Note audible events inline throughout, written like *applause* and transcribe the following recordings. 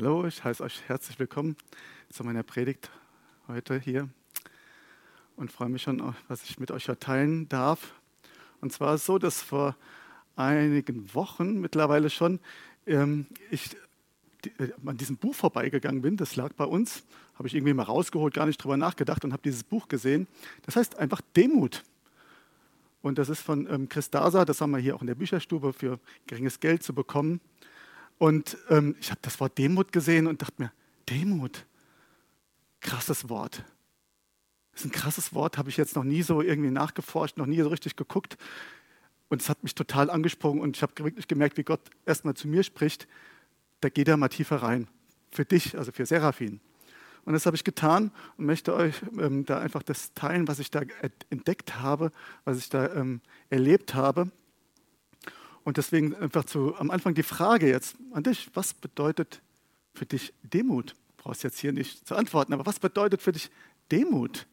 Hallo, ich heiße euch herzlich willkommen zu meiner Predigt heute hier und freue mich schon, was ich mit euch teilen darf. Und zwar so, dass vor einigen Wochen mittlerweile schon ähm, ich äh, an diesem Buch vorbeigegangen bin. Das lag bei uns, habe ich irgendwie mal rausgeholt, gar nicht drüber nachgedacht und habe dieses Buch gesehen. Das heißt einfach Demut. Und das ist von ähm, Chris Dasa, das haben wir hier auch in der Bücherstube für geringes Geld zu bekommen. Und ähm, ich habe das Wort Demut gesehen und dachte mir, Demut, krasses Wort. Das ist ein krasses Wort, habe ich jetzt noch nie so irgendwie nachgeforscht, noch nie so richtig geguckt. Und es hat mich total angesprochen und ich habe wirklich gemerkt, wie Gott erstmal zu mir spricht. Da geht er mal tiefer rein. Für dich, also für Seraphin. Und das habe ich getan und möchte euch ähm, da einfach das teilen, was ich da entdeckt habe, was ich da ähm, erlebt habe. Und deswegen einfach zu, am Anfang die Frage jetzt an dich, was bedeutet für dich Demut? Du brauchst jetzt hier nicht zu antworten, aber was bedeutet für dich Demut?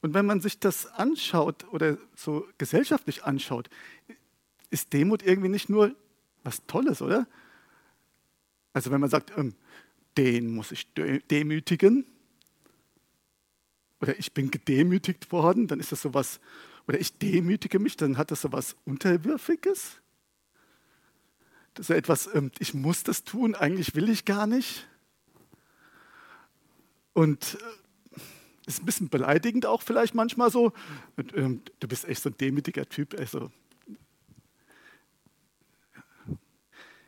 Und wenn man sich das anschaut oder so gesellschaftlich anschaut, ist Demut irgendwie nicht nur was Tolles, oder? Also wenn man sagt, ähm, den muss ich demütigen, oder ich bin gedemütigt worden, dann ist das sowas, oder ich demütige mich, dann hat das sowas Unterwürfiges. Ist etwas, ähm, ich muss das tun, eigentlich will ich gar nicht. Und äh, ist ein bisschen beleidigend auch vielleicht manchmal so. Ähm, du bist echt so ein demütiger Typ. Also,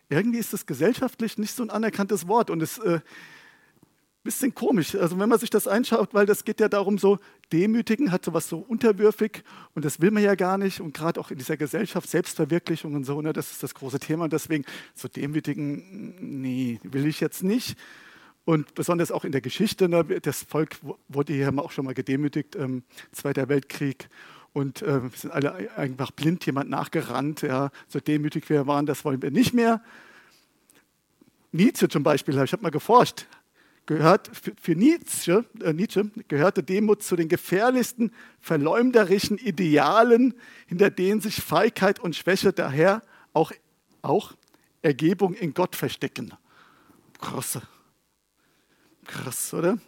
irgendwie ist das gesellschaftlich nicht so ein anerkanntes Wort und es äh, bisschen komisch. Also wenn man sich das einschaut, weil das geht ja darum, so demütigen hat sowas so unterwürfig und das will man ja gar nicht und gerade auch in dieser Gesellschaft Selbstverwirklichung und so, ne, das ist das große Thema und deswegen so demütigen, nee, will ich jetzt nicht. Und besonders auch in der Geschichte, ne, das Volk wurde hier auch schon mal gedemütigt, ähm, Zweiter Weltkrieg. Und äh, wir sind alle einfach blind jemand nachgerannt, ja, so demütig wir waren, das wollen wir nicht mehr. Nietzsche zum Beispiel, ich habe mal geforscht, gehört für Nietzsche, äh Nietzsche gehörte Demut zu den gefährlichsten verleumderischen Idealen, hinter denen sich Feigheit und Schwäche daher auch, auch Ergebung in Gott verstecken. Krass. Krass, oder?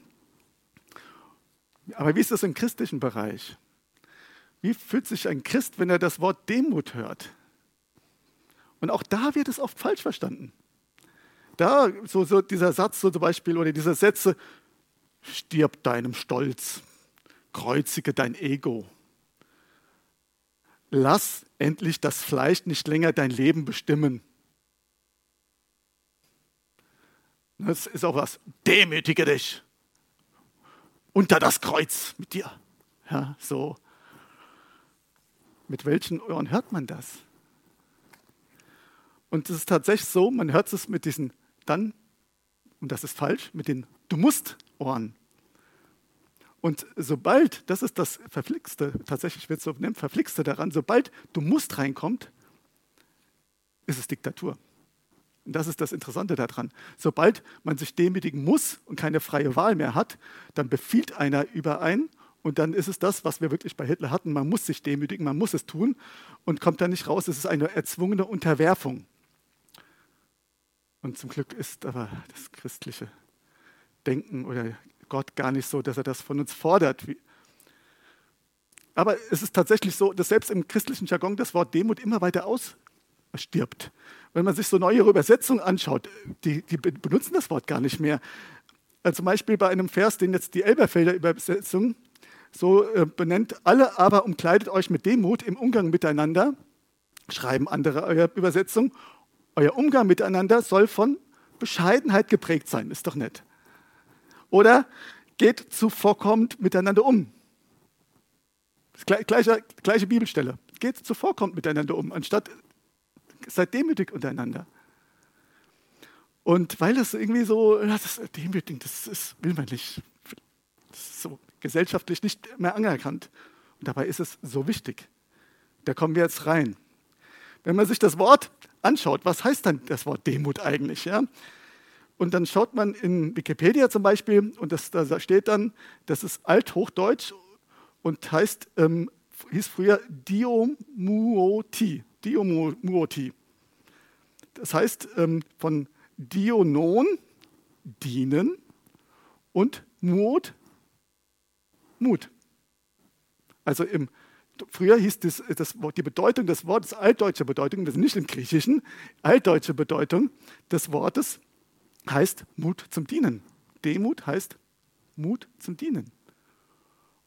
Aber wie ist das im christlichen Bereich? Wie fühlt sich ein Christ, wenn er das Wort Demut hört? Und auch da wird es oft falsch verstanden. Da, so, so dieser Satz so zum Beispiel oder diese Sätze, stirb deinem Stolz, kreuzige dein Ego. Lass endlich das Fleisch nicht länger dein Leben bestimmen. Das ist auch was. Demütige dich unter das Kreuz mit dir. Ja, so. Mit welchen Ohren hört man das? Und es ist tatsächlich so, man hört es mit diesen dann, und das ist falsch, mit den Du musst Ohren. Und sobald, das ist das Verflixte, tatsächlich wird es so nennen, Verflixte daran, sobald Du musst reinkommt, ist es Diktatur. Und das ist das Interessante daran. Sobald man sich demütigen muss und keine freie Wahl mehr hat, dann befiehlt einer überein und dann ist es das, was wir wirklich bei Hitler hatten. Man muss sich demütigen, man muss es tun und kommt dann nicht raus. Es ist eine erzwungene Unterwerfung. Und zum Glück ist aber das christliche Denken oder Gott gar nicht so, dass er das von uns fordert. Aber es ist tatsächlich so, dass selbst im christlichen Jargon das Wort Demut immer weiter ausstirbt. Wenn man sich so neuere Übersetzungen anschaut, die, die benutzen das Wort gar nicht mehr. Also zum Beispiel bei einem Vers, den jetzt die Elberfelder Übersetzung so äh, benennt, alle aber umkleidet euch mit Demut im Umgang miteinander, schreiben andere Übersetzungen, euer Umgang miteinander soll von Bescheidenheit geprägt sein. Ist doch nett. Oder geht zuvorkommend miteinander um. Gleiche, gleiche Bibelstelle. Geht zuvorkommend miteinander um, anstatt seid demütig untereinander. Und weil das irgendwie so, das demütig, das ist, will man nicht. Das ist so gesellschaftlich nicht mehr anerkannt. Und dabei ist es so wichtig. Da kommen wir jetzt rein. Wenn man sich das Wort anschaut, was heißt dann das Wort Demut eigentlich? Ja? Und dann schaut man in Wikipedia zum Beispiel, und das, da steht dann, das ist Althochdeutsch und heißt, ähm, hieß früher Diomuoti. Diomuoti. Das heißt ähm, von Dionon, dienen und Mut, Mut. Also im, früher hieß das, das die Bedeutung des Wortes, altdeutsche Bedeutung, das ist nicht im Griechischen, altdeutsche Bedeutung des Wortes heißt Mut zum Dienen. Demut heißt Mut zum Dienen.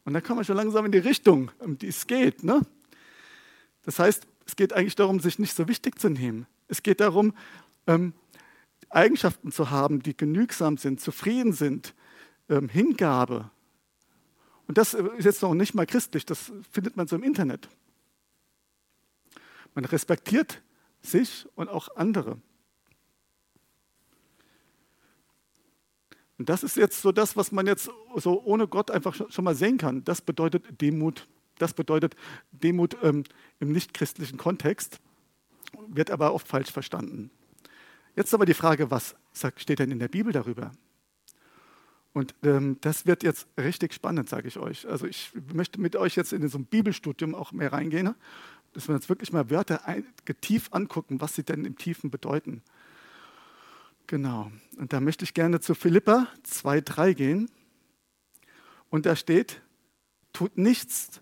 Und dann kommen wir schon langsam in die Richtung, um die es geht. Ne? Das heißt, es geht eigentlich darum, sich nicht so wichtig zu nehmen. Es geht darum, ähm, Eigenschaften zu haben, die genügsam sind, zufrieden sind, ähm, Hingabe. Und das ist jetzt noch nicht mal christlich, das findet man so im Internet. Man respektiert sich und auch andere. Und das ist jetzt so das, was man jetzt so ohne Gott einfach schon mal sehen kann. Das bedeutet Demut. Das bedeutet Demut ähm, im nichtchristlichen Kontext, wird aber oft falsch verstanden. Jetzt aber die Frage, was steht denn in der Bibel darüber? Und ähm, das wird jetzt richtig spannend, sage ich euch. Also ich möchte mit euch jetzt in so ein Bibelstudium auch mehr reingehen, dass wir uns wirklich mal Wörter tief angucken, was sie denn im Tiefen bedeuten. Genau. Und da möchte ich gerne zu Philippa 2,3 gehen. Und da steht, tut nichts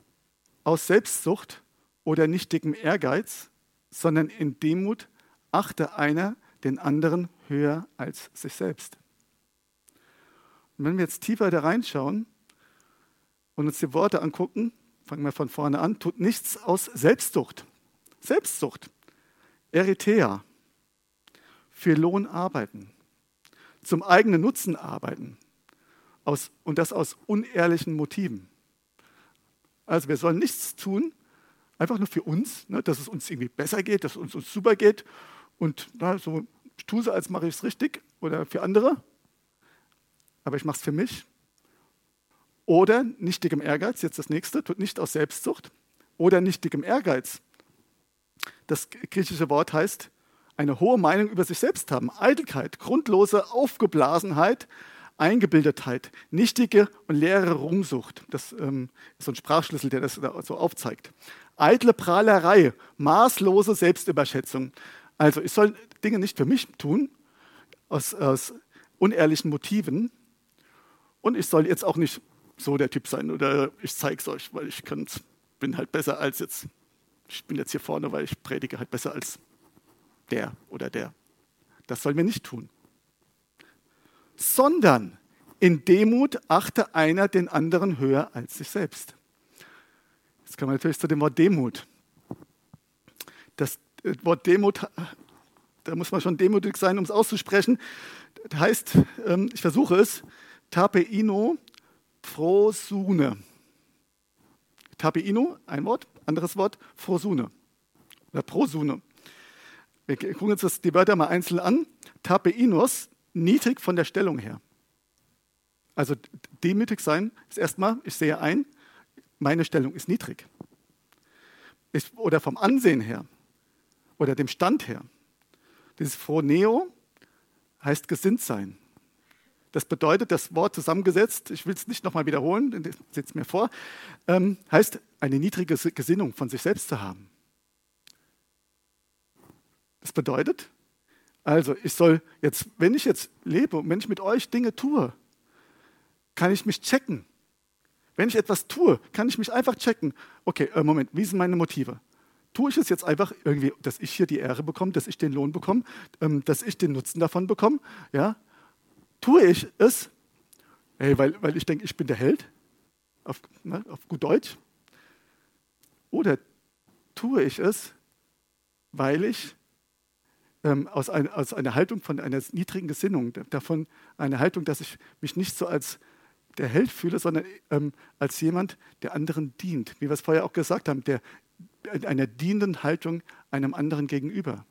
aus Selbstsucht oder nichtigem Ehrgeiz, sondern in Demut achte einer den anderen höher als sich selbst. Und wenn wir jetzt tiefer da reinschauen und uns die Worte angucken, fangen wir von vorne an, tut nichts aus Selbstsucht. Selbstsucht. Eritrea für Lohn arbeiten, zum eigenen Nutzen arbeiten aus, und das aus unehrlichen Motiven. Also wir sollen nichts tun, einfach nur für uns, ne, dass es uns irgendwie besser geht, dass es uns, uns super geht und na, so tue so, als mache ich es richtig oder für andere, aber ich mache es für mich. Oder nichtigem Ehrgeiz, jetzt das nächste, tut nicht aus Selbstsucht oder nichtigem Ehrgeiz. Das griechische Wort heißt eine hohe Meinung über sich selbst haben. Eitelkeit, grundlose Aufgeblasenheit, Eingebildetheit, nichtige und leere Ruhmsucht. Das ähm, ist so ein Sprachschlüssel, der das so aufzeigt. Eitle Prahlerei, maßlose Selbstüberschätzung. Also ich soll Dinge nicht für mich tun, aus, aus unehrlichen Motiven. Und ich soll jetzt auch nicht so der Typ sein oder ich zeige es euch, weil ich bin halt besser als jetzt. Ich bin jetzt hier vorne, weil ich predige halt besser als der oder der. Das sollen wir nicht tun. Sondern in Demut achte einer den anderen höher als sich selbst. Jetzt kommen wir natürlich zu dem Wort Demut. Das Wort Demut, da muss man schon demutig sein, um es auszusprechen. Das heißt, ähm, ich versuche es, tapeino prosune. Tapeino, ein Wort, anderes Wort, prosune. Oder prosune. Wir gucken uns die Wörter mal einzeln an. Tapeinos, niedrig von der Stellung her. Also demütig sein ist erstmal, ich sehe ein, meine Stellung ist niedrig. Ich, oder vom Ansehen her oder dem Stand her. Dieses Phroneo heißt gesinnt sein. Das bedeutet, das Wort zusammengesetzt, ich will es nicht nochmal wiederholen, seht es mir vor, ähm, heißt eine niedrige Gesinnung von sich selbst zu haben. Das bedeutet, also ich soll jetzt, wenn ich jetzt lebe und wenn ich mit euch Dinge tue, kann ich mich checken. Wenn ich etwas tue, kann ich mich einfach checken. Okay, äh, Moment, wie sind meine Motive? Tue ich es jetzt einfach irgendwie, dass ich hier die Ehre bekomme, dass ich den Lohn bekomme, ähm, dass ich den Nutzen davon bekomme? Ja? Tue ich es, hey, weil, weil ich denke, ich bin der Held, auf, ne, auf gut Deutsch? Oder tue ich es, weil ich ähm, aus, ein, aus einer Haltung von einer niedrigen Gesinnung, davon eine Haltung, dass ich mich nicht so als der Held fühle, sondern ähm, als jemand, der anderen dient. Wie wir es vorher auch gesagt haben, der in einer dienenden Haltung einem anderen gegenüber.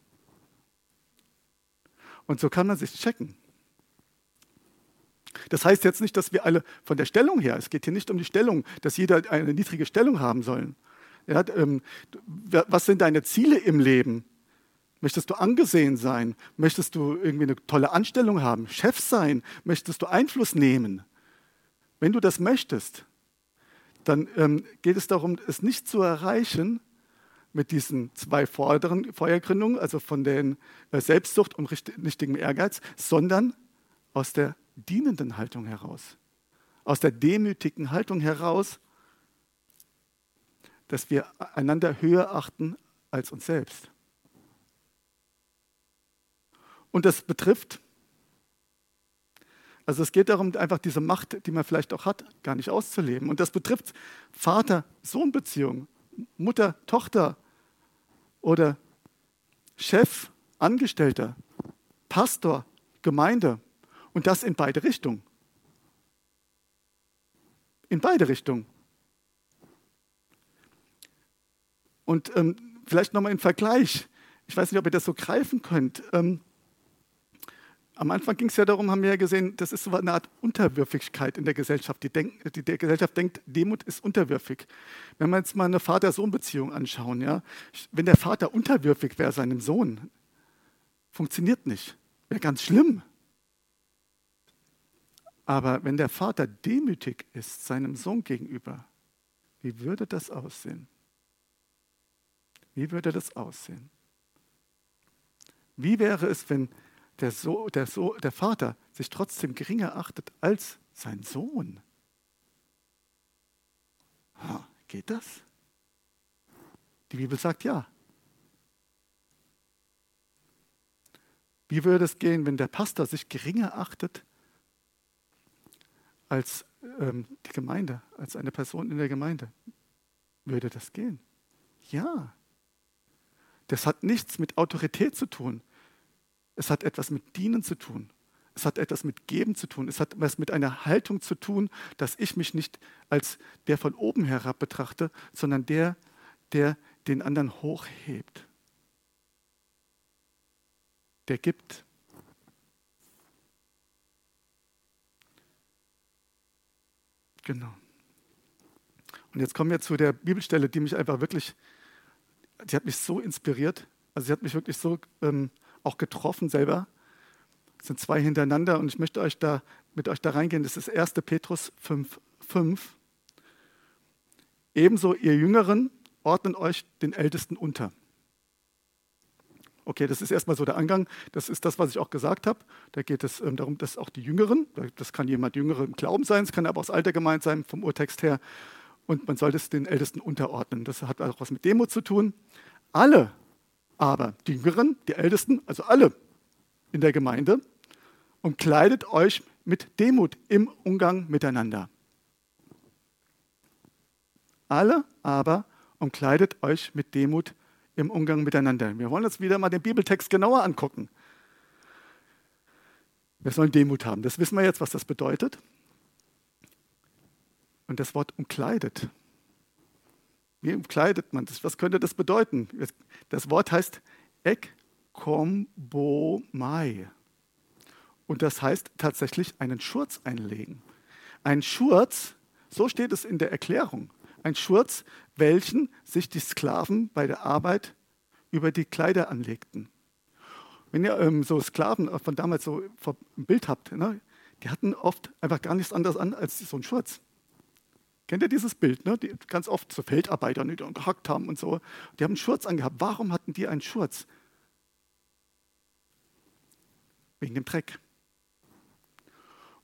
Und so kann man sich checken. Das heißt jetzt nicht, dass wir alle von der Stellung her, es geht hier nicht um die Stellung, dass jeder eine niedrige Stellung haben soll. Ja, ähm, was sind deine Ziele im Leben? Möchtest du angesehen sein? Möchtest du irgendwie eine tolle Anstellung haben? Chef sein? Möchtest du Einfluss nehmen? Wenn du das möchtest, dann ähm, geht es darum, es nicht zu erreichen mit diesen zwei vorderen Feuergründungen, also von der äh, Selbstsucht und richtigem Ehrgeiz, sondern aus der dienenden Haltung heraus, aus der demütigen Haltung heraus, dass wir einander höher achten als uns selbst. Und das betrifft, also es geht darum, einfach diese Macht, die man vielleicht auch hat, gar nicht auszuleben. Und das betrifft Vater-Sohn-Beziehungen, Mutter-Tochter oder Chef, Angestellter, Pastor, Gemeinde. Und das in beide Richtungen. In beide Richtungen. Und ähm, vielleicht nochmal im Vergleich. Ich weiß nicht, ob ihr das so greifen könnt. Ähm, am Anfang ging es ja darum, haben wir ja gesehen, das ist so eine Art Unterwürfigkeit in der Gesellschaft. Die, denk, die, die Gesellschaft denkt, Demut ist unterwürfig. Wenn wir jetzt mal eine Vater-Sohn-Beziehung anschauen, ja, wenn der Vater unterwürfig wäre seinem Sohn, funktioniert nicht. Wäre ganz schlimm. Aber wenn der Vater demütig ist seinem Sohn gegenüber, wie würde das aussehen? Wie würde das aussehen? Wie wäre es, wenn der, so der, so der Vater sich trotzdem geringer achtet als sein Sohn? Ha, geht das? Die Bibel sagt ja. Wie würde es gehen, wenn der Pastor sich geringer achtet als ähm, die Gemeinde, als eine Person in der Gemeinde? Würde das gehen? Ja. Das hat nichts mit Autorität zu tun. Es hat etwas mit Dienen zu tun. Es hat etwas mit Geben zu tun. Es hat etwas mit einer Haltung zu tun, dass ich mich nicht als der von oben herab betrachte, sondern der, der den anderen hochhebt. Der gibt. Genau. Und jetzt kommen wir zu der Bibelstelle, die mich einfach wirklich, die hat mich so inspiriert. Also sie hat mich wirklich so ähm, auch getroffen selber. Es sind zwei hintereinander und ich möchte euch da, mit euch da reingehen. Das ist 1. Petrus 5, 5. Ebenso ihr Jüngeren ordnen euch den Ältesten unter. Okay, das ist erstmal so der Angang. Das ist das, was ich auch gesagt habe. Da geht es ähm, darum, dass auch die Jüngeren, das kann jemand Jüngere im Glauben sein, es kann aber aus Alter gemeint sein, vom Urtext her. Und man sollte es den Ältesten unterordnen. Das hat auch was mit Demut zu tun. Alle aber die Jüngeren, die Ältesten, also alle in der Gemeinde, und kleidet euch mit Demut im Umgang miteinander. Alle aber umkleidet euch mit Demut im Umgang miteinander. Wir wollen uns wieder mal den Bibeltext genauer angucken. Wir sollen Demut haben. Das wissen wir jetzt, was das bedeutet. Und das Wort umkleidet wie kleidet man das? Was könnte das bedeuten? Das Wort heißt ekkombomai. Und das heißt tatsächlich einen Schurz einlegen. Ein Schurz, so steht es in der Erklärung, ein Schurz, welchen sich die Sklaven bei der Arbeit über die Kleider anlegten. Wenn ihr ähm, so Sklaven von damals so ein Bild habt, ne, die hatten oft einfach gar nichts anderes an als so einen Schurz. Kennt ihr dieses Bild? Ne? Die ganz oft so Feldarbeiter, die dann gehackt haben und so. Die haben einen Schurz angehabt. Warum hatten die einen Schurz? Wegen dem Dreck.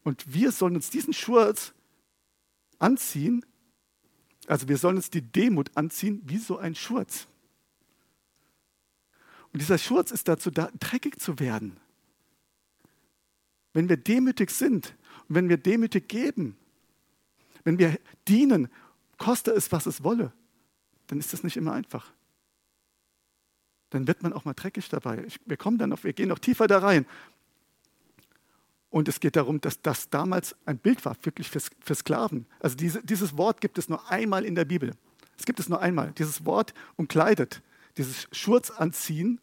Und wir sollen uns diesen Schurz anziehen, also wir sollen uns die Demut anziehen wie so ein Schurz. Und dieser Schurz ist dazu da, dreckig zu werden. Wenn wir demütig sind und wenn wir demütig geben, wenn wir dienen, koste es, was es wolle, dann ist das nicht immer einfach. Dann wird man auch mal dreckig dabei. Wir kommen dann noch, wir gehen noch tiefer da rein. Und es geht darum, dass das damals ein Bild war, wirklich für, für Sklaven. Also diese, dieses Wort gibt es nur einmal in der Bibel. Es gibt es nur einmal. Dieses Wort umkleidet, dieses Schurz anziehen,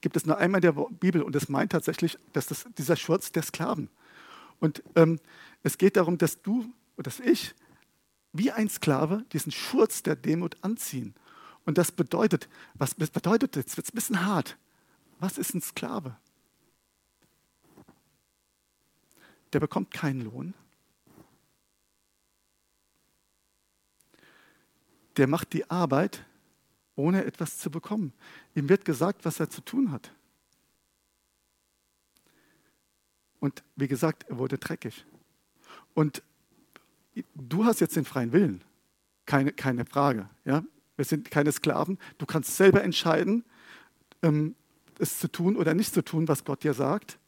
gibt es nur einmal in der Bibel. Und es meint tatsächlich, dass das, dieser Schurz der Sklaven. Und ähm, es geht darum, dass du und dass ich wie ein Sklave diesen Schurz der Demut anziehen. Und das bedeutet, was bedeutet, jetzt wird es ein bisschen hart. Was ist ein Sklave? Der bekommt keinen Lohn. Der macht die Arbeit, ohne etwas zu bekommen. Ihm wird gesagt, was er zu tun hat. Und wie gesagt, er wurde dreckig. Und du hast jetzt den freien Willen. Keine, keine Frage. Ja? Wir sind keine Sklaven. Du kannst selber entscheiden, ähm, es zu tun oder nicht zu tun, was Gott dir sagt.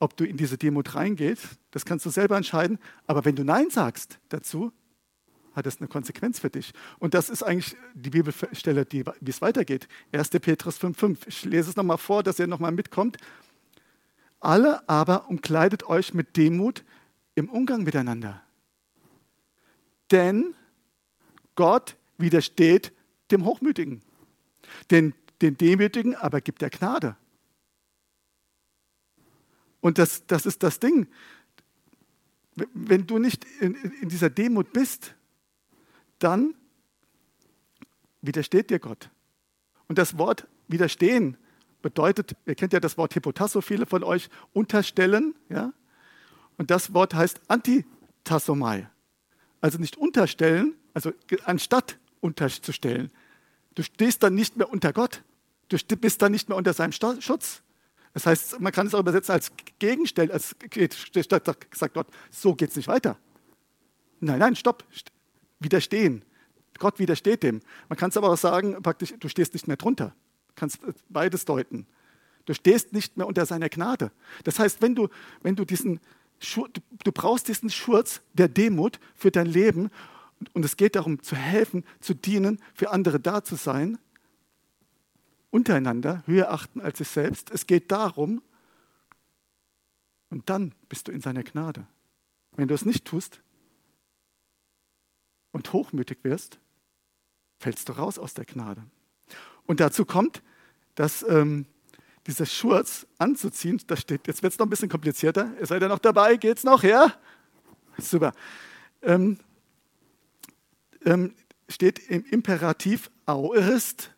Ob du in diese Demut reingehst, das kannst du selber entscheiden. Aber wenn du Nein sagst dazu, hat es eine Konsequenz für dich. Und das ist eigentlich die Bibelstelle, die, wie es weitergeht. 1. Petrus 5,5. Ich lese es nochmal vor, dass ihr nochmal mitkommt. Alle aber umkleidet euch mit Demut im Umgang miteinander. Denn Gott widersteht dem Hochmütigen. Den, den Demütigen aber gibt er Gnade. Und das, das ist das Ding. Wenn du nicht in, in dieser Demut bist, dann widersteht dir Gott. Und das Wort widerstehen bedeutet, ihr kennt ja das Wort Hypotasso, viele von euch, unterstellen. Ja? Und das Wort heißt Antitassomai. Also nicht unterstellen, also anstatt unterzustellen. Du stehst dann nicht mehr unter Gott. Du bist dann nicht mehr unter seinem Schutz. Das heißt, man kann es auch übersetzen als Gegenstell, als sagt Gott, so geht es nicht weiter. Nein, nein, stopp, widerstehen. Gott widersteht dem. Man kann es aber auch sagen, praktisch, du stehst nicht mehr drunter. Du kannst beides deuten. Du stehst nicht mehr unter seiner Gnade. Das heißt, wenn du, wenn du diesen, du brauchst diesen Schurz der Demut für dein Leben und es geht darum, zu helfen, zu dienen, für andere da zu sein, untereinander höher achten als sich selbst. Es geht darum, und dann bist du in seiner Gnade. Wenn du es nicht tust und hochmütig wirst, fällst du raus aus der Gnade. Und dazu kommt, dass ähm, dieser Schurz anzuziehen, da steht, jetzt wird es noch ein bisschen komplizierter. Ihr seid ja noch dabei, geht's noch, ja? Super. Ähm, ähm, steht im Imperativ aurist.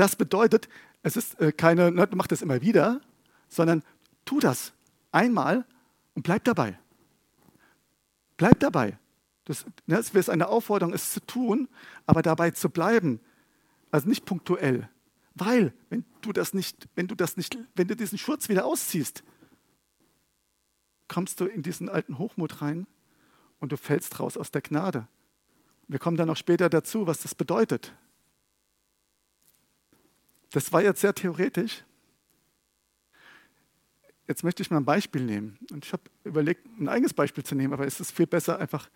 Das bedeutet, es ist äh, keine, ne, du machst das immer wieder, sondern tu das einmal und bleib dabei. Bleib dabei. Das, ne, es ist eine Aufforderung, es zu tun, aber dabei zu bleiben. Also nicht punktuell. Weil, wenn du das nicht, wenn du das nicht, wenn du diesen Schurz wieder ausziehst, kommst du in diesen alten Hochmut rein und du fällst raus aus der Gnade. Wir kommen dann noch später dazu, was das bedeutet. Das war jetzt sehr theoretisch. Jetzt möchte ich mal ein Beispiel nehmen. Und ich habe überlegt, ein eigenes Beispiel zu nehmen, aber es ist viel besser, einfach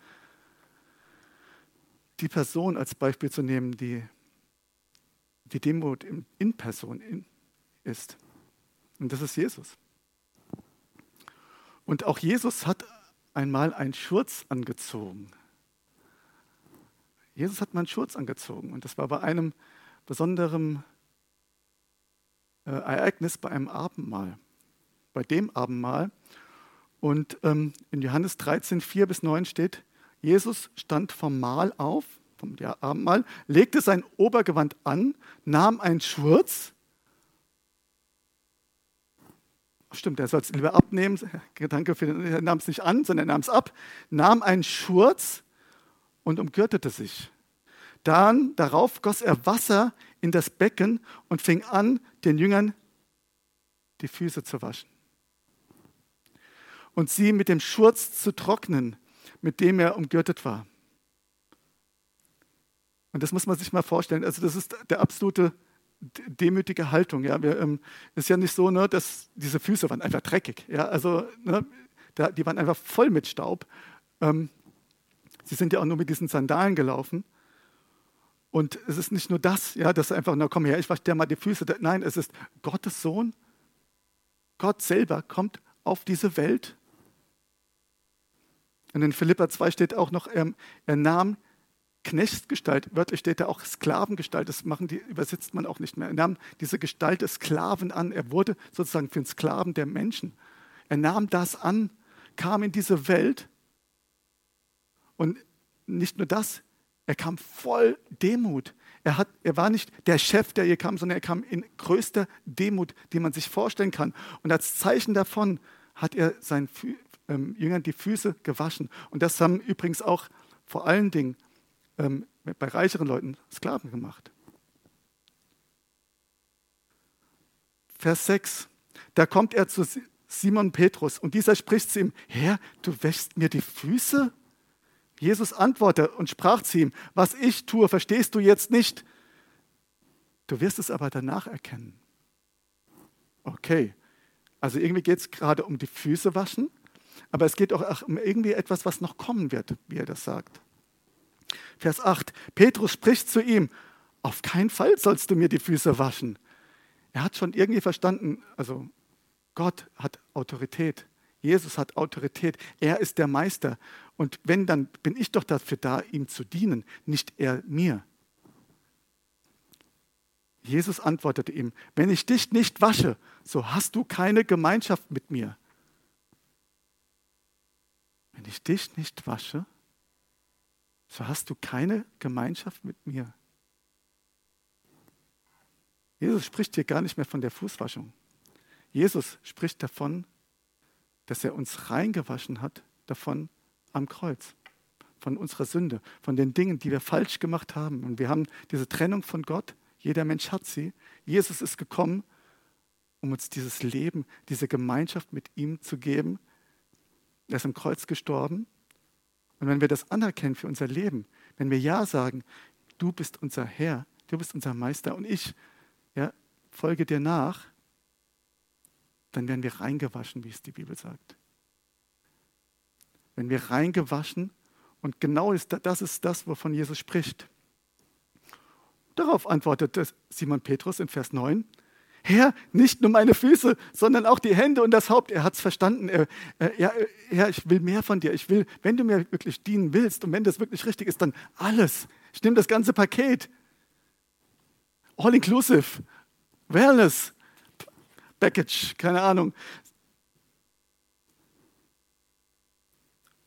die Person als Beispiel zu nehmen, die die Demut in Person ist. Und das ist Jesus. Und auch Jesus hat einmal einen Schurz angezogen. Jesus hat mal einen Schurz angezogen und das war bei einem besonderen äh, Ereignis, bei einem Abendmahl. Bei dem Abendmahl. Und ähm, in Johannes 13, 4 bis 9 steht, Jesus stand vom Mahl auf, vom Abendmahl, legte sein Obergewand an, nahm einen Schurz. Stimmt, er soll es lieber abnehmen. *laughs* Danke für den, er nahm es nicht an, sondern er nahm es ab, nahm einen Schurz und umgürtete sich. Dann darauf goss er Wasser in das Becken und fing an, den Jüngern die Füße zu waschen und sie mit dem Schurz zu trocknen, mit dem er umgürtet war. Und das muss man sich mal vorstellen. Also das ist der absolute demütige Haltung. Ja, wir, ähm, ist ja nicht so, ne, dass diese Füße waren einfach dreckig. Ja, also ne, da, die waren einfach voll mit Staub. Ähm, Sie sind ja auch nur mit diesen Sandalen gelaufen. Und es ist nicht nur das, ja, dass einfach, na komm her, ich wasche dir mal die Füße. Nein, es ist Gottes Sohn. Gott selber kommt auf diese Welt. Und in Philippa 2 steht auch noch, er, er nahm Knechtsgestalt, wörtlich steht da auch Sklavengestalt, das machen die, übersetzt man auch nicht mehr. Er nahm diese Gestalt des Sklaven an. Er wurde sozusagen für den Sklaven der Menschen. Er nahm das an, kam in diese Welt und nicht nur das, er kam voll Demut. Er, hat, er war nicht der Chef, der hier kam, sondern er kam in größter Demut, die man sich vorstellen kann. Und als Zeichen davon hat er seinen Fü ähm, Jüngern die Füße gewaschen. Und das haben übrigens auch vor allen Dingen ähm, bei reicheren Leuten Sklaven gemacht. Vers 6. Da kommt er zu, Simon Petrus. Und dieser spricht zu ihm, Herr, du wäschst mir die Füße? Jesus antwortete und sprach zu ihm, was ich tue, verstehst du jetzt nicht. Du wirst es aber danach erkennen. Okay, also irgendwie geht es gerade um die Füße waschen, aber es geht auch um irgendwie etwas, was noch kommen wird, wie er das sagt. Vers 8, Petrus spricht zu ihm, auf keinen Fall sollst du mir die Füße waschen. Er hat schon irgendwie verstanden, also Gott hat Autorität. Jesus hat Autorität. Er ist der Meister. Und wenn, dann bin ich doch dafür da, ihm zu dienen, nicht er mir. Jesus antwortete ihm, wenn ich dich nicht wasche, so hast du keine Gemeinschaft mit mir. Wenn ich dich nicht wasche, so hast du keine Gemeinschaft mit mir. Jesus spricht hier gar nicht mehr von der Fußwaschung. Jesus spricht davon, dass er uns reingewaschen hat, davon am Kreuz, von unserer Sünde, von den Dingen, die wir falsch gemacht haben. Und wir haben diese Trennung von Gott, jeder Mensch hat sie. Jesus ist gekommen, um uns dieses Leben, diese Gemeinschaft mit ihm zu geben. Er ist am Kreuz gestorben. Und wenn wir das anerkennen für unser Leben, wenn wir Ja sagen, du bist unser Herr, du bist unser Meister und ich ja, folge dir nach, dann werden wir reingewaschen, wie es die Bibel sagt. Wenn wir reingewaschen, und genau ist, das ist das, wovon Jesus spricht. Darauf antwortete Simon Petrus in Vers 9, Herr, nicht nur meine Füße, sondern auch die Hände und das Haupt. Er hat es verstanden. Er, er, Herr, ich will mehr von dir. Ich will, wenn du mir wirklich dienen willst und wenn das wirklich richtig ist, dann alles. Ich nehme das ganze Paket. All inclusive. Wellness. Package, keine Ahnung.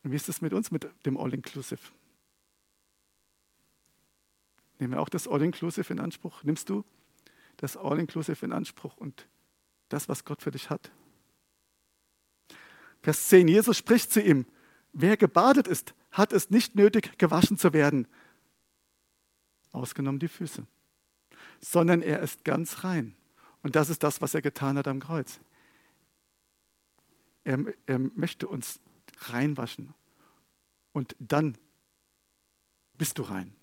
Und wie ist es mit uns, mit dem All-Inclusive? Nehmen wir auch das All-Inclusive in Anspruch? Nimmst du das All-Inclusive in Anspruch und das, was Gott für dich hat? Vers 10, Jesus spricht zu ihm, wer gebadet ist, hat es nicht nötig, gewaschen zu werden, ausgenommen die Füße, sondern er ist ganz rein. Und das ist das, was er getan hat am Kreuz. Er, er möchte uns reinwaschen. Und dann bist du rein.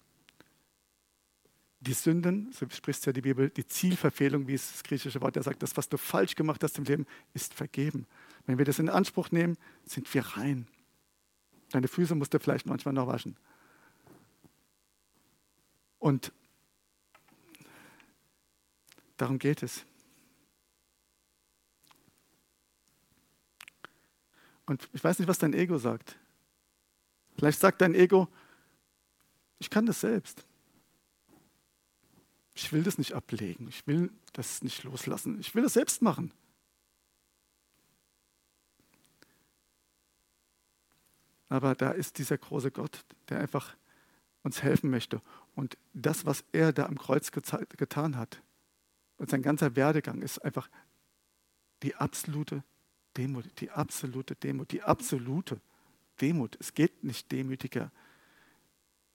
Die Sünden, so spricht ja die Bibel, die Zielverfehlung, wie es das griechische Wort, der sagt, das, was du falsch gemacht hast im Leben, ist vergeben. Wenn wir das in Anspruch nehmen, sind wir rein. Deine Füße musst du vielleicht manchmal noch waschen. Und Darum geht es. Und ich weiß nicht, was dein Ego sagt. Vielleicht sagt dein Ego, ich kann das selbst. Ich will das nicht ablegen. Ich will das nicht loslassen. Ich will das selbst machen. Aber da ist dieser große Gott, der einfach uns helfen möchte. Und das, was er da am Kreuz getan hat, und sein ganzer Werdegang ist einfach die absolute Demut, die absolute Demut, die absolute Demut. Es geht nicht demütiger.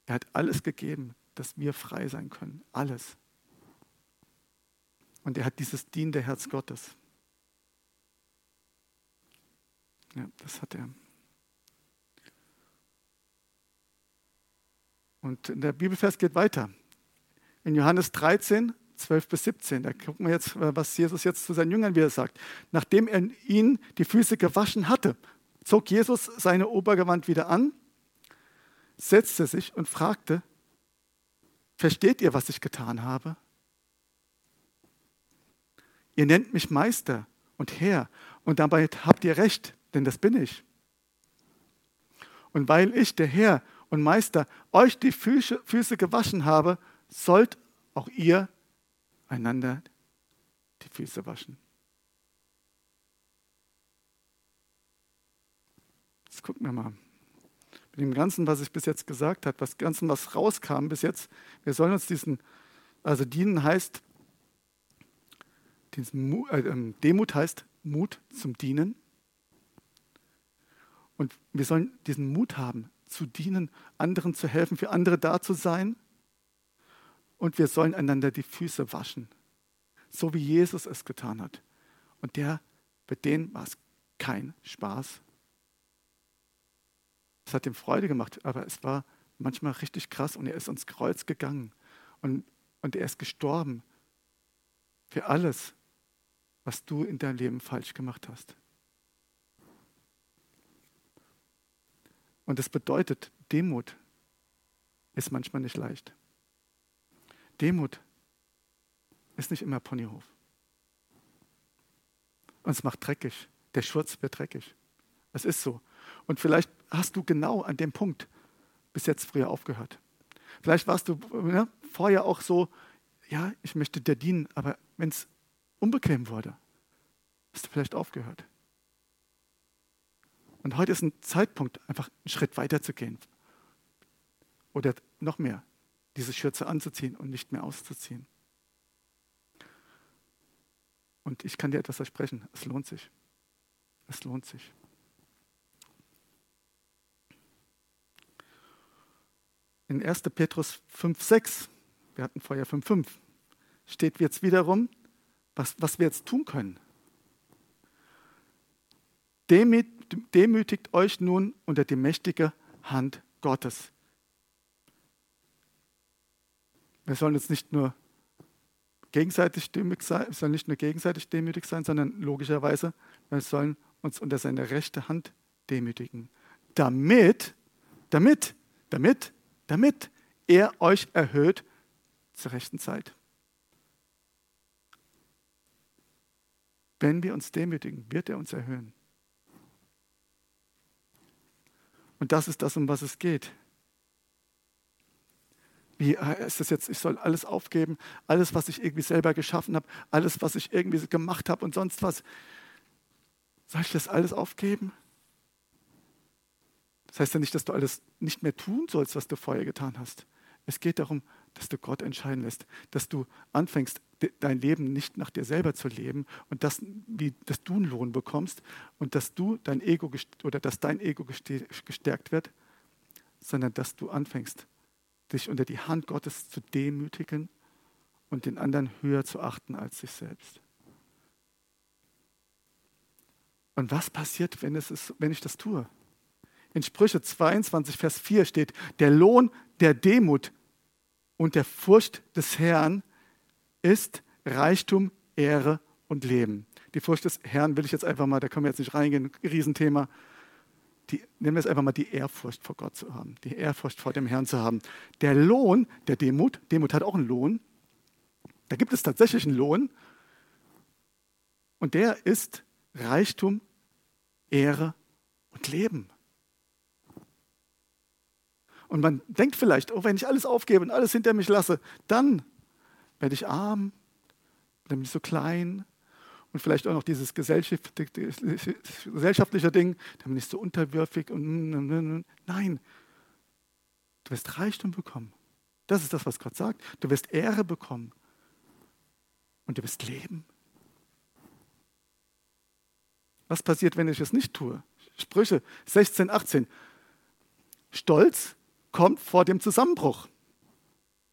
Er hat alles gegeben, dass wir frei sein können. Alles. Und er hat dieses dienende Herz Gottes. Ja, das hat er. Und der Bibelvers geht weiter. In Johannes 13 12 bis 17. Da gucken wir jetzt, was Jesus jetzt zu seinen Jüngern wieder sagt. Nachdem er ihnen die Füße gewaschen hatte, zog Jesus seine Obergewand wieder an, setzte sich und fragte, versteht ihr, was ich getan habe? Ihr nennt mich Meister und Herr und dabei habt ihr recht, denn das bin ich. Und weil ich, der Herr und Meister, euch die Füße, gewaschen habe, sollt auch ihr einander die Füße waschen. Jetzt gucken wir mal. Mit dem Ganzen, was ich bis jetzt gesagt habe, was Ganzen, was rauskam bis jetzt, wir sollen uns diesen, also dienen heißt, diesen, äh, ähm, Demut heißt Mut zum Dienen. Und wir sollen diesen Mut haben, zu dienen, anderen zu helfen, für andere da zu sein und wir sollen einander die Füße waschen, so wie Jesus es getan hat. Und der, bei dem war es kein Spaß. Es hat ihm Freude gemacht, aber es war manchmal richtig krass und er ist ans Kreuz gegangen und, und er ist gestorben für alles, was du in deinem Leben falsch gemacht hast. Und das bedeutet, Demut ist manchmal nicht leicht. Demut ist nicht immer Ponyhof. Und es macht dreckig. Der Schurz wird dreckig. Es ist so. Und vielleicht hast du genau an dem Punkt bis jetzt früher aufgehört. Vielleicht warst du ne, vorher auch so, ja, ich möchte dir dienen, aber wenn es unbequem wurde, hast du vielleicht aufgehört. Und heute ist ein Zeitpunkt, einfach einen Schritt weiter zu gehen. Oder noch mehr, diese Schürze anzuziehen und nicht mehr auszuziehen. Und ich kann dir etwas versprechen, es lohnt sich. Es lohnt sich. In 1. Petrus 5, 6, wir hatten vorher 5, 5, steht jetzt wiederum, was, was wir jetzt tun können. Demütigt euch nun unter die mächtige Hand Gottes. Wir sollen jetzt nicht nur gegenseitig demütig sein, wir sollen nicht nur gegenseitig demütig sein, sondern logischerweise, wir sollen uns unter seine rechte Hand demütigen. Damit, damit, damit, damit er euch erhöht zur rechten Zeit. Wenn wir uns demütigen, wird er uns erhöhen. Und das ist das, um was es geht. Wie äh, ist das jetzt? Ich soll alles aufgeben, alles, was ich irgendwie selber geschaffen habe, alles, was ich irgendwie gemacht habe und sonst was. Soll ich das alles aufgeben? Das heißt ja nicht, dass du alles nicht mehr tun sollst, was du vorher getan hast. Es geht darum, dass du Gott entscheiden lässt, dass du anfängst, dein Leben nicht nach dir selber zu leben und dass, wie, dass du einen Lohn bekommst und dass du dein Ego oder dass dein Ego gestärkt wird, sondern dass du anfängst, dich unter die Hand Gottes zu demütigen und den anderen höher zu achten als sich selbst. Und was passiert, wenn, ist, wenn ich das tue? In Sprüche 22, Vers 4 steht, der Lohn der Demut und der Furcht des Herrn ist Reichtum, Ehre und Leben. Die Furcht des Herrn will ich jetzt einfach mal, da können wir jetzt nicht reingehen, Riesenthema. Die, nehmen wir es einfach mal die Ehrfurcht vor Gott zu haben, die Ehrfurcht vor dem Herrn zu haben. Der Lohn der Demut, Demut hat auch einen Lohn, da gibt es tatsächlich einen Lohn und der ist Reichtum, Ehre und Leben. Und man denkt vielleicht, oh, wenn ich alles aufgebe und alles hinter mich lasse, dann werde ich arm, dann bin ich so klein und vielleicht auch noch dieses gesellschaftliche Ding, dann ich so unterwürfig und nein, du wirst Reichtum bekommen. Das ist das, was Gott sagt. Du wirst Ehre bekommen und du wirst leben. Was passiert, wenn ich es nicht tue? Sprüche 16, 18. Stolz kommt vor dem Zusammenbruch.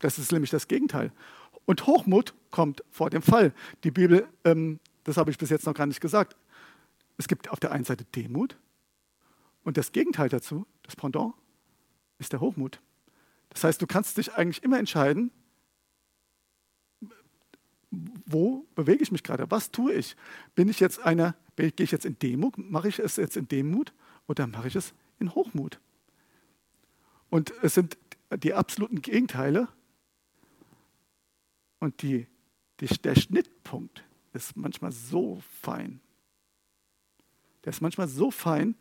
Das ist nämlich das Gegenteil. Und Hochmut kommt vor dem Fall. Die Bibel, ähm, das habe ich bis jetzt noch gar nicht gesagt. Es gibt auf der einen Seite Demut und das Gegenteil dazu, das Pendant, ist der Hochmut. Das heißt, du kannst dich eigentlich immer entscheiden, wo bewege ich mich gerade? Was tue ich? Bin ich jetzt einer, gehe ich jetzt in Demut? Mache ich es jetzt in Demut oder mache ich es in Hochmut? Und es sind die absoluten Gegenteile und die, die, der Schnittpunkt ist manchmal so fein. Der ist manchmal so fein.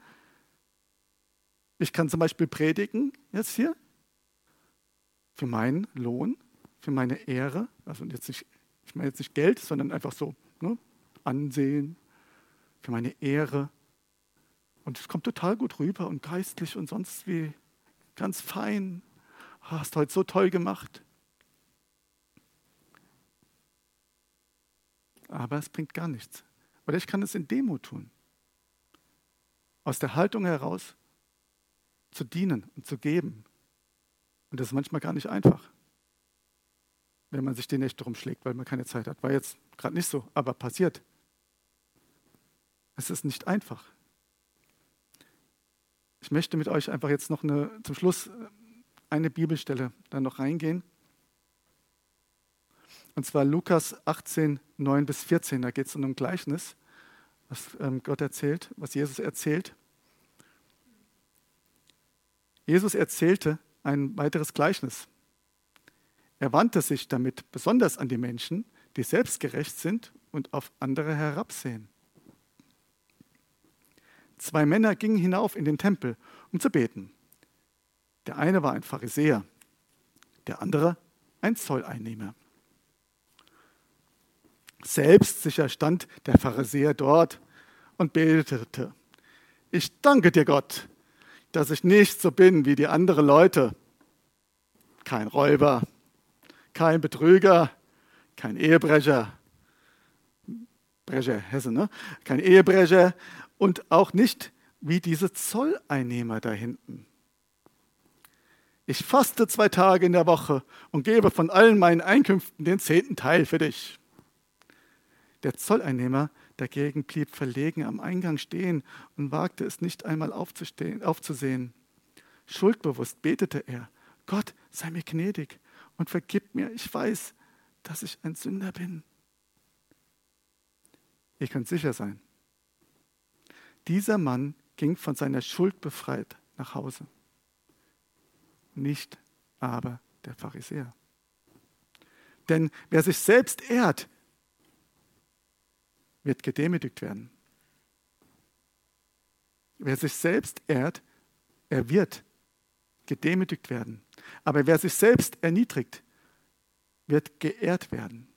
Ich kann zum Beispiel predigen, jetzt hier, für meinen Lohn, für meine Ehre. Also jetzt nicht, ich meine jetzt nicht Geld, sondern einfach so ne, Ansehen, für meine Ehre. Und es kommt total gut rüber und geistlich und sonst wie ganz fein. Oh, hast heute so toll gemacht. Aber es bringt gar nichts. Oder ich kann es in Demo tun. Aus der Haltung heraus zu dienen und zu geben. Und das ist manchmal gar nicht einfach, wenn man sich die Nächte rumschlägt, weil man keine Zeit hat. War jetzt gerade nicht so, aber passiert. Es ist nicht einfach. Ich möchte mit euch einfach jetzt noch eine, zum Schluss eine Bibelstelle dann noch reingehen. Und zwar Lukas 18, 9 bis 14. Da geht es um ein Gleichnis, was ähm, Gott erzählt, was Jesus erzählt. Jesus erzählte ein weiteres Gleichnis. Er wandte sich damit besonders an die Menschen, die selbstgerecht sind und auf andere herabsehen. Zwei Männer gingen hinauf in den Tempel, um zu beten. Der eine war ein Pharisäer, der andere ein Zolleinnehmer. Selbstsicher stand der Pharisäer dort und betete. Ich danke dir, Gott, dass ich nicht so bin wie die anderen Leute. Kein Räuber, kein Betrüger, kein Ehebrecher, Brecher, Hesse, ne? Kein Ehebrecher und auch nicht wie diese Zolleinnehmer da hinten. Ich faste zwei Tage in der Woche und gebe von allen meinen Einkünften den zehnten Teil für dich. Der Zolleinnehmer dagegen blieb verlegen am Eingang stehen und wagte es nicht einmal aufzusehen. Schuldbewusst betete er, Gott, sei mir gnädig und vergib mir, ich weiß, dass ich ein Sünder bin. Ihr könnt sicher sein, dieser Mann ging von seiner Schuld befreit nach Hause. Nicht aber der Pharisäer. Denn wer sich selbst ehrt, wird gedemütigt werden. Wer sich selbst ehrt, er wird gedemütigt werden. Aber wer sich selbst erniedrigt, wird geehrt werden.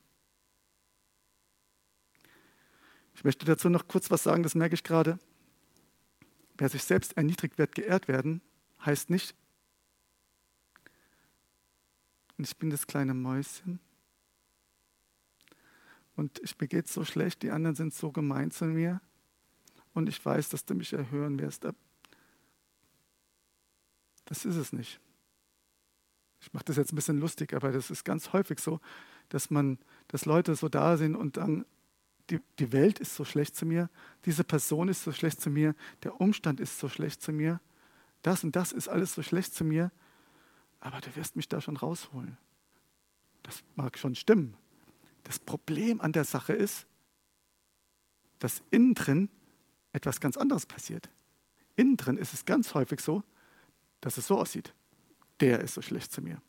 Ich möchte dazu noch kurz was sagen, das merke ich gerade. Wer sich selbst erniedrigt, wird geehrt werden, heißt nicht, ich bin das kleine Mäuschen und ich mir so schlecht, die anderen sind so gemein zu mir und ich weiß, dass du mich erhören wirst. Das ist es nicht. Ich mache das jetzt ein bisschen lustig, aber das ist ganz häufig so, dass man, dass Leute so da sind und dann die, die Welt ist so schlecht zu mir, diese Person ist so schlecht zu mir, der Umstand ist so schlecht zu mir, das und das ist alles so schlecht zu mir, aber du wirst mich da schon rausholen. Das mag schon stimmen. Das Problem an der Sache ist, dass innen drin etwas ganz anderes passiert. Innen drin ist es ganz häufig so, dass es so aussieht. Der ist so schlecht zu mir.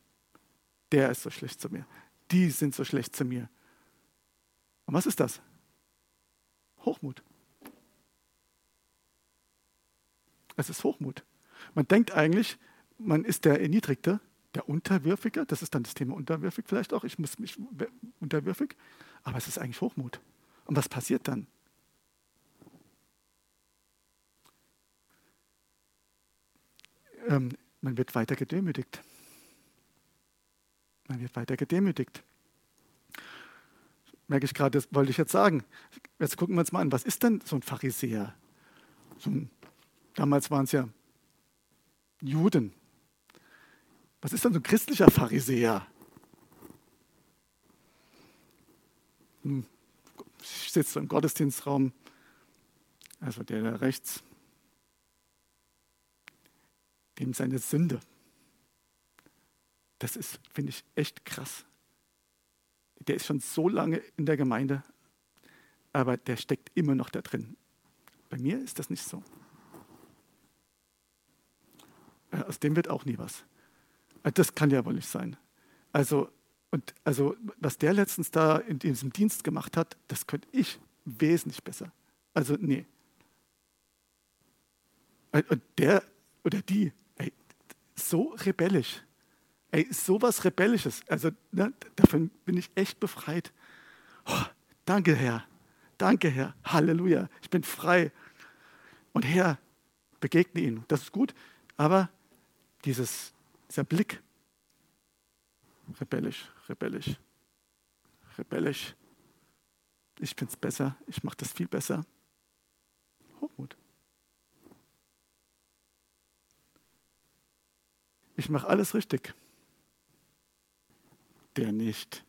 Der ist so schlecht zu mir. Die sind so schlecht zu mir. Und was ist das? Hochmut. Es ist Hochmut. Man denkt eigentlich, man ist der Erniedrigte, der Unterwürfige. Das ist dann das Thema unterwürfig vielleicht auch. Ich muss mich unterwürfig. Aber es ist eigentlich Hochmut. Und was passiert dann? Ähm, man wird weiter gedemütigt. Man wird weiter gedemütigt merke ich gerade, das wollte ich jetzt sagen. Jetzt gucken wir uns mal an, was ist denn so ein Pharisäer? So ein, damals waren es ja Juden. Was ist denn so ein christlicher Pharisäer? Hm, ich sitze im Gottesdienstraum, also der da rechts, dem seine Sünde. Das ist, finde ich, echt krass der ist schon so lange in der Gemeinde, aber der steckt immer noch da drin. Bei mir ist das nicht so. Äh, aus dem wird auch nie was. Äh, das kann ja wohl nicht sein. Also, und, also, was der letztens da in diesem Dienst gemacht hat, das könnte ich wesentlich besser. Also, nee. Und der oder die, ey, so rebellisch. Ey, sowas Rebellisches, also ne, davon bin ich echt befreit. Oh, danke, Herr. Danke, Herr. Halleluja. Ich bin frei. Und Herr, begegne ihn. Das ist gut. Aber dieses, dieser Blick, rebellisch, rebellisch, rebellisch. Ich es besser. Ich mache das viel besser. Hochmut. Ich mache alles richtig der nicht.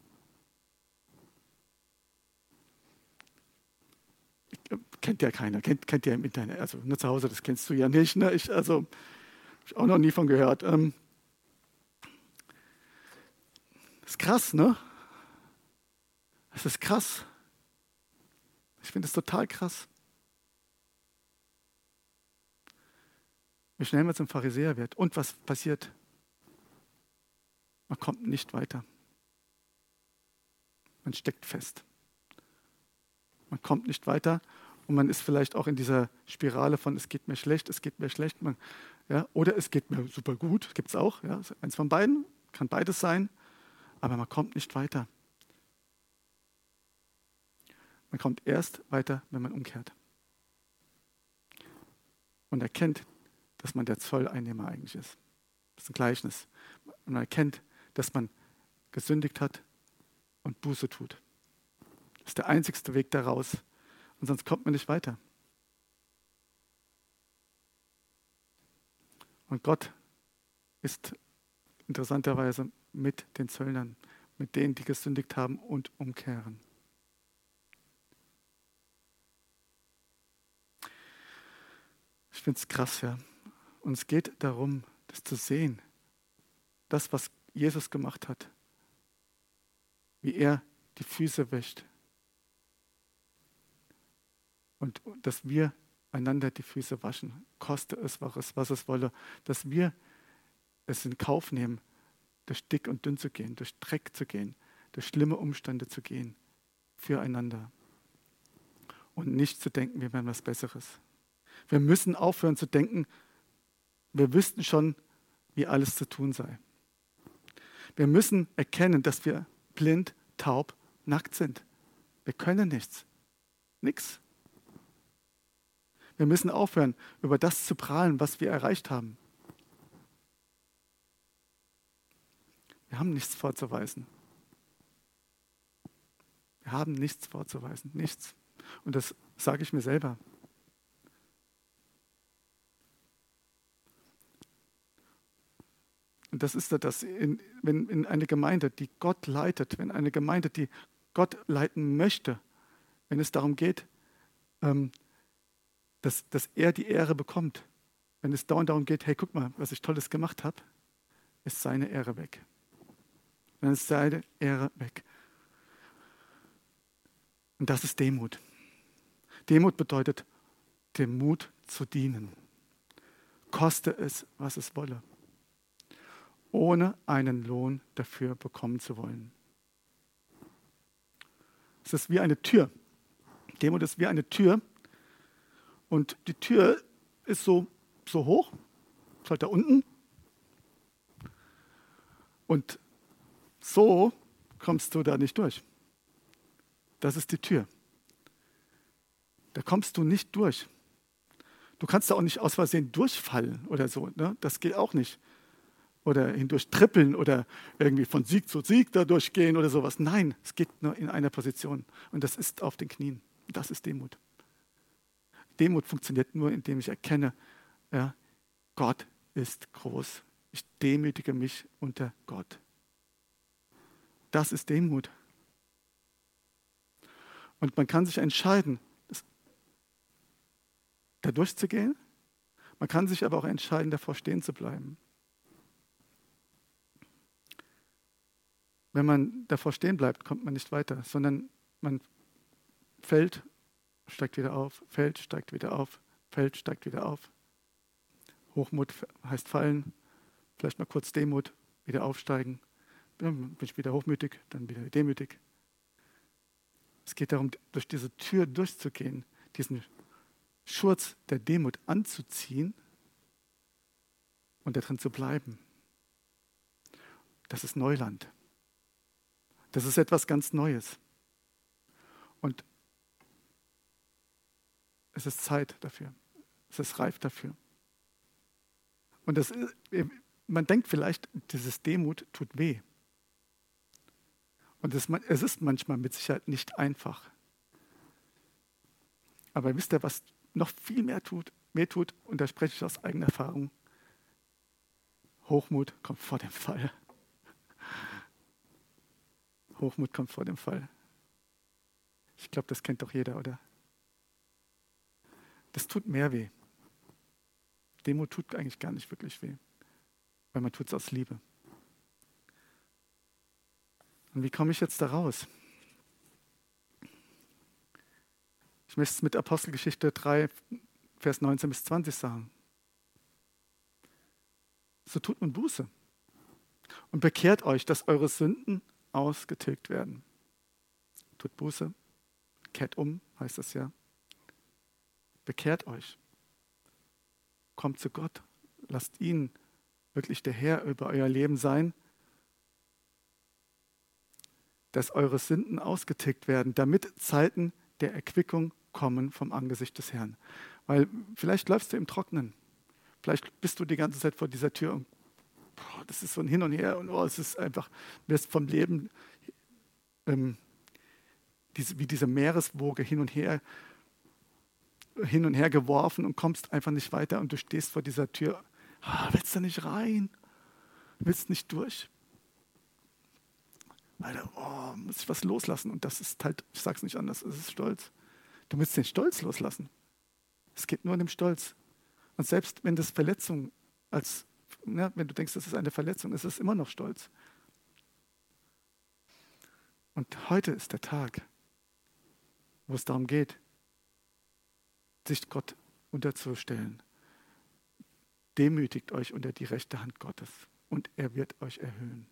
kennt ja keiner, kennt, kennt ja im Internet. Also nur zu Hause, das kennst du ja nicht. Ne? Ich, also, habe ich auch noch nie von gehört. Ähm, das ist krass, ne? Das ist krass. Ich finde es total krass. Wie schnell man zum Pharisäer wird. Und was passiert? Man kommt nicht weiter. Man steckt fest. Man kommt nicht weiter und man ist vielleicht auch in dieser Spirale von es geht mir schlecht, es geht mir schlecht, man, ja, oder es geht mir super gut, gibt es auch, ja, eins von beiden, kann beides sein, aber man kommt nicht weiter. Man kommt erst weiter, wenn man umkehrt. Und erkennt, dass man der Zolleinnehmer eigentlich ist. Das ist ein Gleichnis. Und man erkennt, dass man gesündigt hat und Buße tut. Das ist der einzigste Weg daraus. Und sonst kommt man nicht weiter. Und Gott ist interessanterweise mit den Zöllnern, mit denen, die gesündigt haben und umkehren. Ich finde es krass, ja. Und es geht darum, das zu sehen, das, was Jesus gemacht hat, wie er die Füße wäscht, und dass wir einander die Füße waschen, koste es, was es wolle, dass wir es in Kauf nehmen, durch dick und dünn zu gehen, durch Dreck zu gehen, durch schlimme Umstände zu gehen, füreinander. Und nicht zu denken, wir wären was Besseres. Wir müssen aufhören zu denken, wir wüssten schon, wie alles zu tun sei. Wir müssen erkennen, dass wir blind, taub, nackt sind. Wir können nichts. Nichts. Wir müssen aufhören, über das zu prahlen, was wir erreicht haben. Wir haben nichts vorzuweisen. Wir haben nichts vorzuweisen, nichts. Und das sage ich mir selber. Und das ist das, in, wenn in eine Gemeinde, die Gott leitet, wenn eine Gemeinde, die Gott leiten möchte, wenn es darum geht, ähm, dass, dass er die Ehre bekommt. Wenn es dauernd darum geht, hey, guck mal, was ich Tolles gemacht habe, ist seine Ehre weg. Dann ist seine Ehre weg. Und das ist Demut. Demut bedeutet, dem Mut zu dienen. Koste es, was es wolle. Ohne einen Lohn dafür bekommen zu wollen. Es ist wie eine Tür. Demut ist wie eine Tür, und die Tür ist so, so hoch, ist halt da unten. Und so kommst du da nicht durch. Das ist die Tür. Da kommst du nicht durch. Du kannst da auch nicht aus Versehen durchfallen oder so. Ne? Das geht auch nicht. Oder hindurch trippeln oder irgendwie von Sieg zu Sieg da durchgehen oder sowas. Nein, es geht nur in einer Position. Und das ist auf den Knien. Das ist Demut. Demut funktioniert nur, indem ich erkenne, ja, Gott ist groß. Ich demütige mich unter Gott. Das ist Demut. Und man kann sich entscheiden, da durchzugehen. Man kann sich aber auch entscheiden, davor stehen zu bleiben. Wenn man davor stehen bleibt, kommt man nicht weiter, sondern man fällt steigt wieder auf, fällt, steigt wieder auf, fällt, steigt wieder auf. Hochmut heißt fallen, vielleicht mal kurz Demut, wieder aufsteigen. Bin ich wieder hochmütig, dann wieder demütig. Es geht darum, durch diese Tür durchzugehen, diesen Schurz der Demut anzuziehen und darin zu bleiben. Das ist Neuland. Das ist etwas ganz Neues. Und es ist Zeit dafür. Es ist reif dafür. Und das, man denkt vielleicht, dieses Demut tut weh. Und es, es ist manchmal mit Sicherheit nicht einfach. Aber wisst ihr, was noch viel mehr tut, mehr tut, und da spreche ich aus eigener Erfahrung, Hochmut kommt vor dem Fall. Hochmut kommt vor dem Fall. Ich glaube, das kennt doch jeder, oder? das tut mehr weh. Demut tut eigentlich gar nicht wirklich weh, weil man tut es aus Liebe. Und wie komme ich jetzt da raus? Ich möchte es mit Apostelgeschichte 3, Vers 19 bis 20 sagen. So tut nun Buße und bekehrt euch, dass eure Sünden ausgetilgt werden. Tut Buße, kehrt um, heißt es ja. Bekehrt euch. Kommt zu Gott. Lasst ihn wirklich der Herr über euer Leben sein, dass eure Sünden ausgetickt werden, damit Zeiten der Erquickung kommen vom Angesicht des Herrn. Weil vielleicht läufst du im Trocknen. Vielleicht bist du die ganze Zeit vor dieser Tür und boah, das ist so ein Hin und Her und oh, es ist einfach, wirst vom Leben ähm, diese, wie diese Meereswoge hin und her hin und her geworfen und kommst einfach nicht weiter und du stehst vor dieser Tür. Ah, willst du nicht rein? Willst nicht durch? Alter, oh, muss ich was loslassen. Und das ist halt, ich sag's nicht anders, es ist Stolz. Du musst den Stolz loslassen. Es geht nur an dem Stolz. Und selbst wenn das Verletzung als, ne, wenn du denkst, das ist eine Verletzung, ist es immer noch Stolz. Und heute ist der Tag, wo es darum geht, sich Gott unterzustellen. Demütigt euch unter die rechte Hand Gottes und er wird euch erhöhen.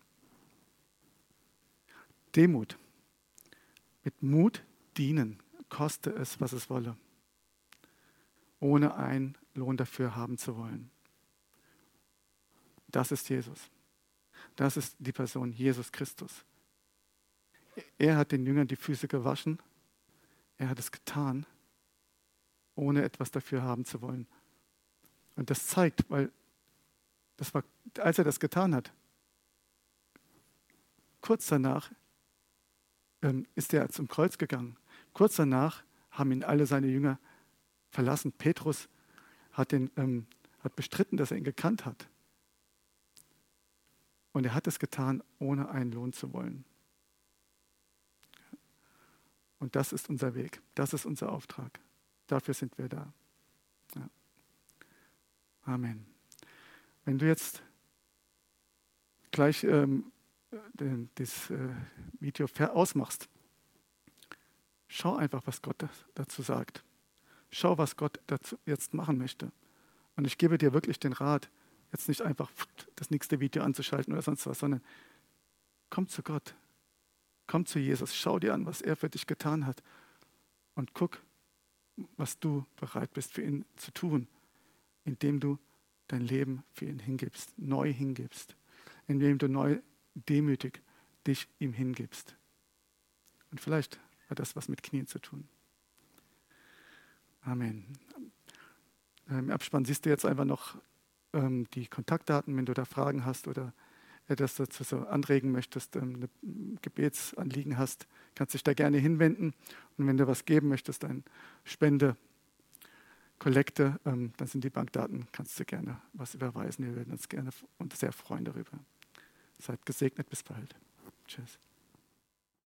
Demut. Mit Mut dienen, koste es, was es wolle, ohne einen Lohn dafür haben zu wollen. Das ist Jesus. Das ist die Person Jesus Christus. Er hat den Jüngern die Füße gewaschen. Er hat es getan ohne etwas dafür haben zu wollen. Und das zeigt, weil das war, als er das getan hat, kurz danach ist er zum Kreuz gegangen. Kurz danach haben ihn alle seine Jünger verlassen. Petrus hat, den, ähm, hat bestritten, dass er ihn gekannt hat. Und er hat es getan, ohne einen Lohn zu wollen. Und das ist unser Weg, das ist unser Auftrag. Dafür sind wir da. Ja. Amen. Wenn du jetzt gleich ähm, das äh, Video ausmachst, schau einfach, was Gott dazu sagt. Schau, was Gott dazu jetzt machen möchte. Und ich gebe dir wirklich den Rat, jetzt nicht einfach das nächste Video anzuschalten oder sonst was, sondern komm zu Gott. Komm zu Jesus. Schau dir an, was er für dich getan hat. Und guck, was du bereit bist für ihn zu tun, indem du dein Leben für ihn hingibst, neu hingibst, indem du neu demütig dich ihm hingibst. Und vielleicht hat das was mit Knien zu tun. Amen. Im Abspann siehst du jetzt einfach noch ähm, die Kontaktdaten, wenn du da Fragen hast oder etwas dazu so anregen möchtest, ähm, ein Gebetsanliegen hast, kannst dich da gerne hinwenden. Und wenn du was geben möchtest, ein Spende, Kollekte, ähm, dann sind die Bankdaten, kannst du gerne was überweisen. Wir würden uns gerne und sehr freuen darüber. Seid gesegnet, bis bald. Tschüss.